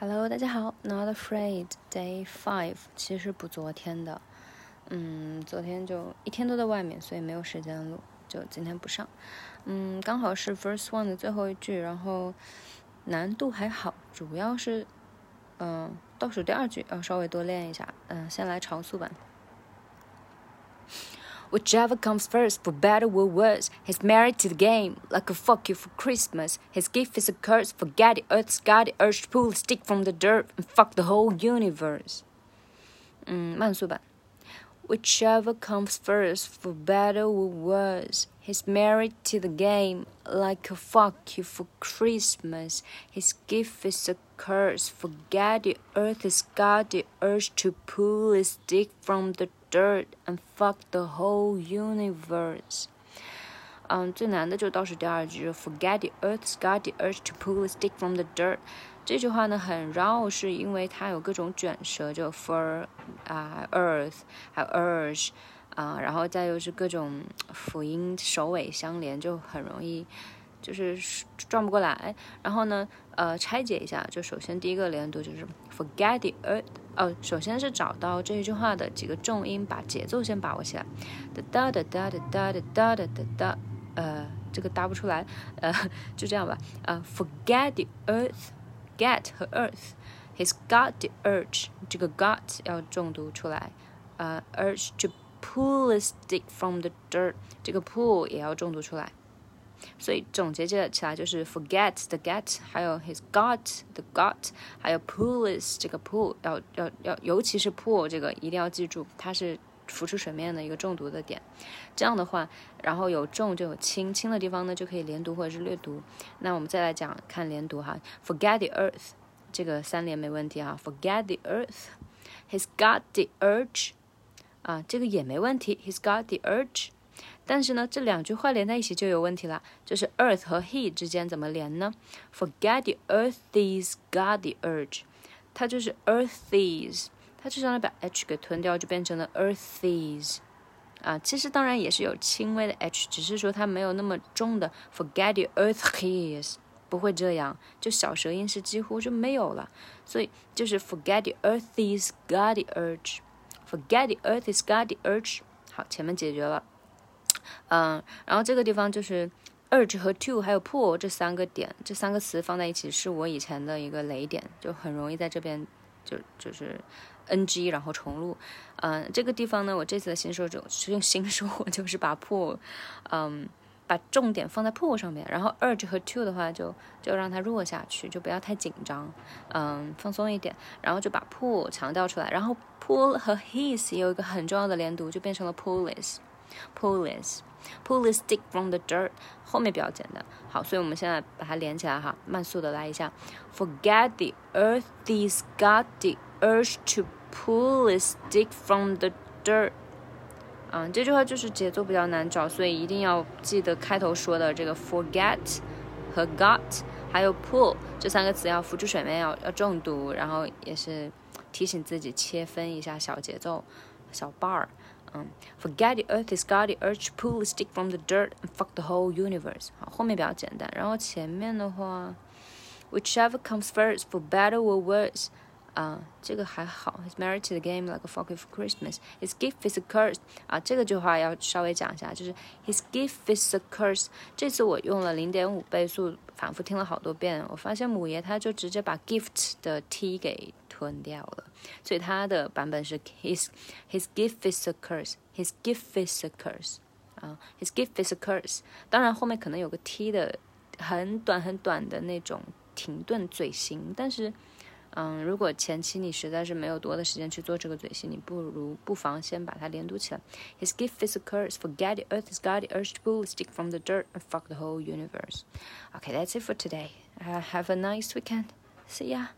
Hello，大家好，Not Afraid Day Five，其实是补昨天的，嗯，昨天就一天都在外面，所以没有时间录，就今天不上。嗯，刚好是 First One 的最后一句，然后难度还好，主要是嗯倒数第二句要稍微多练一下。嗯，先来常速版。Whichever comes first, for better or worse, he's married to the game, like a fuck you for Christmas. His gift is a curse, forget the earth's got the urge to pull a stick from the dirt and fuck the whole universe. 嗯，慢速版。Whichever comes first, for better or worse, he's married to the game, like a fuck you for Christmas. His gift is a curse, forget the earth has got the urge to pull a stick from the dirt and fuck the whole universe。嗯，最难的就倒数第二句，Forget the earth's got the urge to pull a stick from the dirt。这句话呢很绕，是因为它有各种卷舌，就 for 啊、earth，还有 urge 啊，然后再又是各种辅音首尾相连，就很容易就是转不过来。然后呢，呃，拆解一下，就首先第一个连读就是 Forget the earth。哦，首先是找到这一句话的几个重音，把节奏先把握起来。哒哒哒哒哒哒哒哒哒哒，呃，这个搭不出来，呃，就这样吧。呃，forget the earth，get 和 earth，he's got the urge，这个 got 要重读出来。呃，urge to pull a stick from the dirt，这个 pull 也要重读出来。所以总结起来就是 forget the get，还有 his got the got，还有 pull is 这个 pull 要要要，尤其是 pull 这个一定要记住，它是浮出水面的一个重读的点。这样的话，然后有重就有轻，轻的地方呢就可以连读或者是略读。那我们再来讲看连读哈，forget the earth 这个三连没问题哈，forget the earth，he's got the urge 啊，这个也没问题，he's got the urge。但是呢，这两句话连在一起就有问题了，就是 earth 和 he 之间怎么连呢？Forget the earth is got the urge，它就是 earth is，它就相当于把 h 给吞掉，就变成了 earth is，。啊，其实当然也是有轻微的 h，只是说它没有那么重的 forget the earthies，不会这样，就小舌音是几乎就没有了，所以就是 forget the earth is got the urge，forget the earth is got the urge。好，前面解决了。嗯，然后这个地方就是 urge 和 to 还有 pull 这三个点，这三个词放在一起是我以前的一个雷点，就很容易在这边就就是 ng 然后重录。嗯，这个地方呢，我这次的新手就是用新收获，就是把 pull，嗯，把重点放在 pull 上面，然后 urge 和 to 的话就就让它弱下去，就不要太紧张，嗯，放松一点，然后就把 pull 强调出来，然后 pull 和 his 也有一个很重要的连读，就变成了 pullis。Pullis, pull a stick from the dirt，后面比较简单。好，所以我们现在把它连起来哈，慢速的来一下。Forget the earth, these got the urge to pull a stick from the dirt。嗯，这句话就是节奏比较难找，所以一定要记得开头说的这个 forget 和 got，还有 pull 这三个词要浮出水面，要要重读，然后也是提醒自己切分一下小节奏、小 bar。嗯，Forget the earth has got the urge to pull a stick from the dirt and fuck the whole universe。好，后面比较简单，然后前面的话，Whichever comes first, for better or worse。啊，这个还好。He's married to the game like a fucker for Christmas. His gift is a curse. 啊，这个句话要稍微讲一下，就是 His gift is a curse。这次我用了零点五倍速，反复听了好多遍，我发现母爷他就直接把 gift 的 t 给 吞掉了，所以他的版本是 His His gift is a curse. His gift is a curse. 啊，His gift is a curse。当然后面可能有个 t 的很短很短的那种停顿嘴型，但是。嗯，如果前期你实在是没有多的时间去做这个嘴型，你不如不妨先把它连读起来。His gift is a curse. Forget the earth has got the urge to pull a stick from the dirt and fuck the whole universe. Okay, that's it for today. Uh, have a nice weekend. See ya.